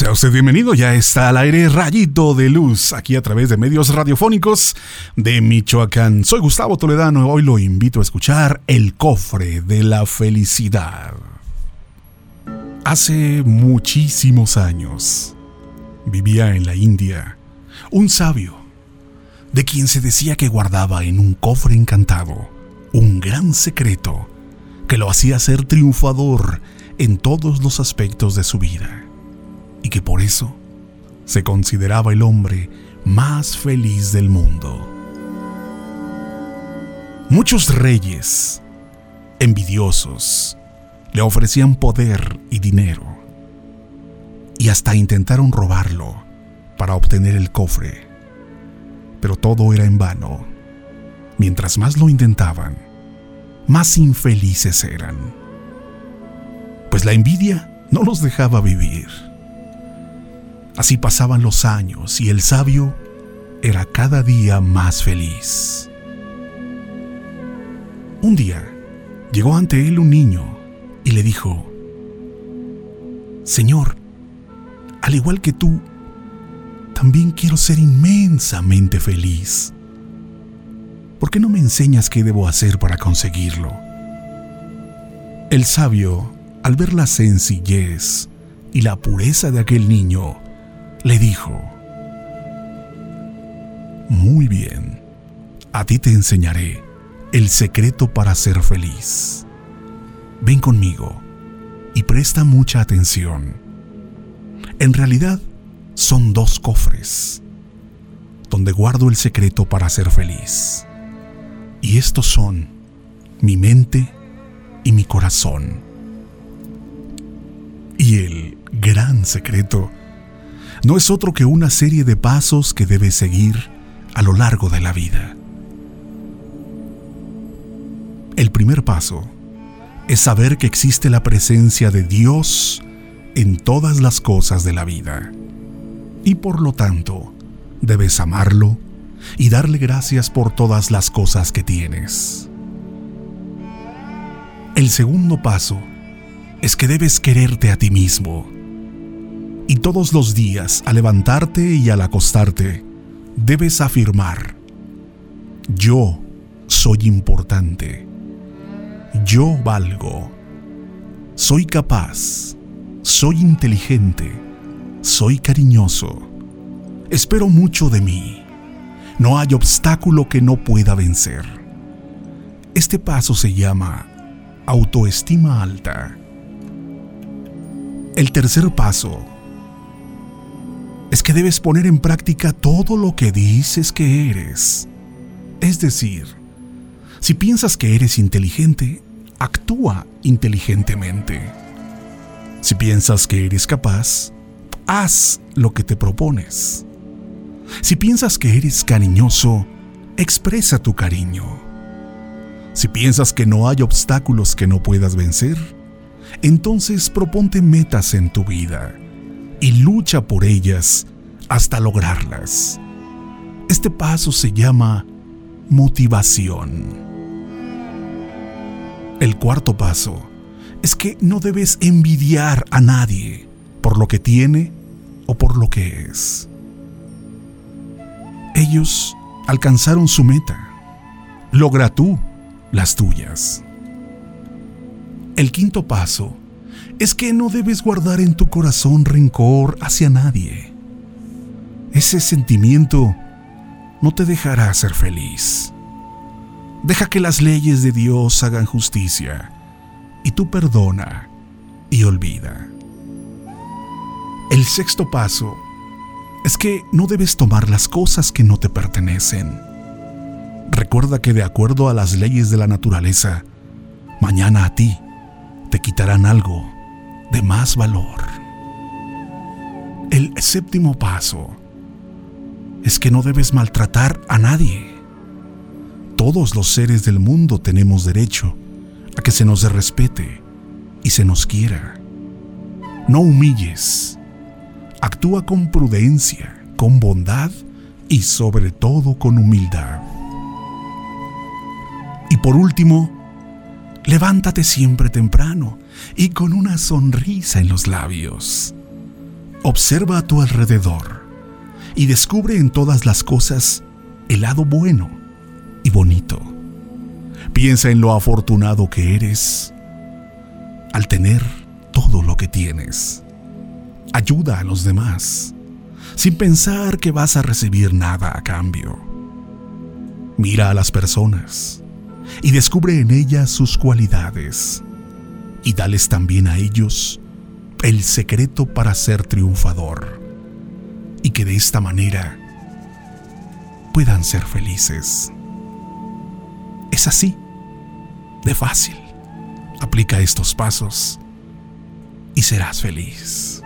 Sea usted bienvenido, ya está al aire Rayito de Luz, aquí a través de medios radiofónicos de Michoacán. Soy Gustavo Toledano, hoy lo invito a escuchar El cofre de la felicidad. Hace muchísimos años vivía en la India un sabio, de quien se decía que guardaba en un cofre encantado un gran secreto que lo hacía ser triunfador en todos los aspectos de su vida y que por eso se consideraba el hombre más feliz del mundo. Muchos reyes, envidiosos, le ofrecían poder y dinero, y hasta intentaron robarlo para obtener el cofre. Pero todo era en vano. Mientras más lo intentaban, más infelices eran. Pues la envidia no los dejaba vivir. Así pasaban los años y el sabio era cada día más feliz. Un día llegó ante él un niño y le dijo, Señor, al igual que tú, también quiero ser inmensamente feliz. ¿Por qué no me enseñas qué debo hacer para conseguirlo? El sabio, al ver la sencillez y la pureza de aquel niño, le dijo, Muy bien, a ti te enseñaré el secreto para ser feliz. Ven conmigo y presta mucha atención. En realidad, son dos cofres donde guardo el secreto para ser feliz. Y estos son mi mente y mi corazón. Y el gran secreto no es otro que una serie de pasos que debes seguir a lo largo de la vida. El primer paso es saber que existe la presencia de Dios en todas las cosas de la vida. Y por lo tanto, debes amarlo y darle gracias por todas las cosas que tienes. El segundo paso es que debes quererte a ti mismo y todos los días, al levantarte y al acostarte, debes afirmar, yo soy importante, yo valgo, soy capaz, soy inteligente, soy cariñoso, espero mucho de mí, no hay obstáculo que no pueda vencer. Este paso se llama autoestima alta. El tercer paso es que debes poner en práctica todo lo que dices que eres. Es decir, si piensas que eres inteligente, actúa inteligentemente. Si piensas que eres capaz, haz lo que te propones. Si piensas que eres cariñoso, expresa tu cariño. Si piensas que no hay obstáculos que no puedas vencer, entonces proponte metas en tu vida y lucha por ellas hasta lograrlas. Este paso se llama motivación. El cuarto paso es que no debes envidiar a nadie por lo que tiene o por lo que es. Ellos alcanzaron su meta. Logra tú las tuyas. El quinto paso es que no debes guardar en tu corazón rencor hacia nadie. Ese sentimiento no te dejará ser feliz. Deja que las leyes de Dios hagan justicia y tú perdona y olvida. El sexto paso es que no debes tomar las cosas que no te pertenecen. Recuerda que de acuerdo a las leyes de la naturaleza, mañana a ti te quitarán algo de más valor. El séptimo paso es que no debes maltratar a nadie. Todos los seres del mundo tenemos derecho a que se nos respete y se nos quiera. No humilles. Actúa con prudencia, con bondad y sobre todo con humildad. Y por último, levántate siempre temprano y con una sonrisa en los labios. Observa a tu alrededor y descubre en todas las cosas el lado bueno y bonito. Piensa en lo afortunado que eres al tener todo lo que tienes. Ayuda a los demás sin pensar que vas a recibir nada a cambio. Mira a las personas y descubre en ellas sus cualidades y dales también a ellos el secreto para ser triunfador y que de esta manera puedan ser felices. Es así, de fácil. Aplica estos pasos y serás feliz.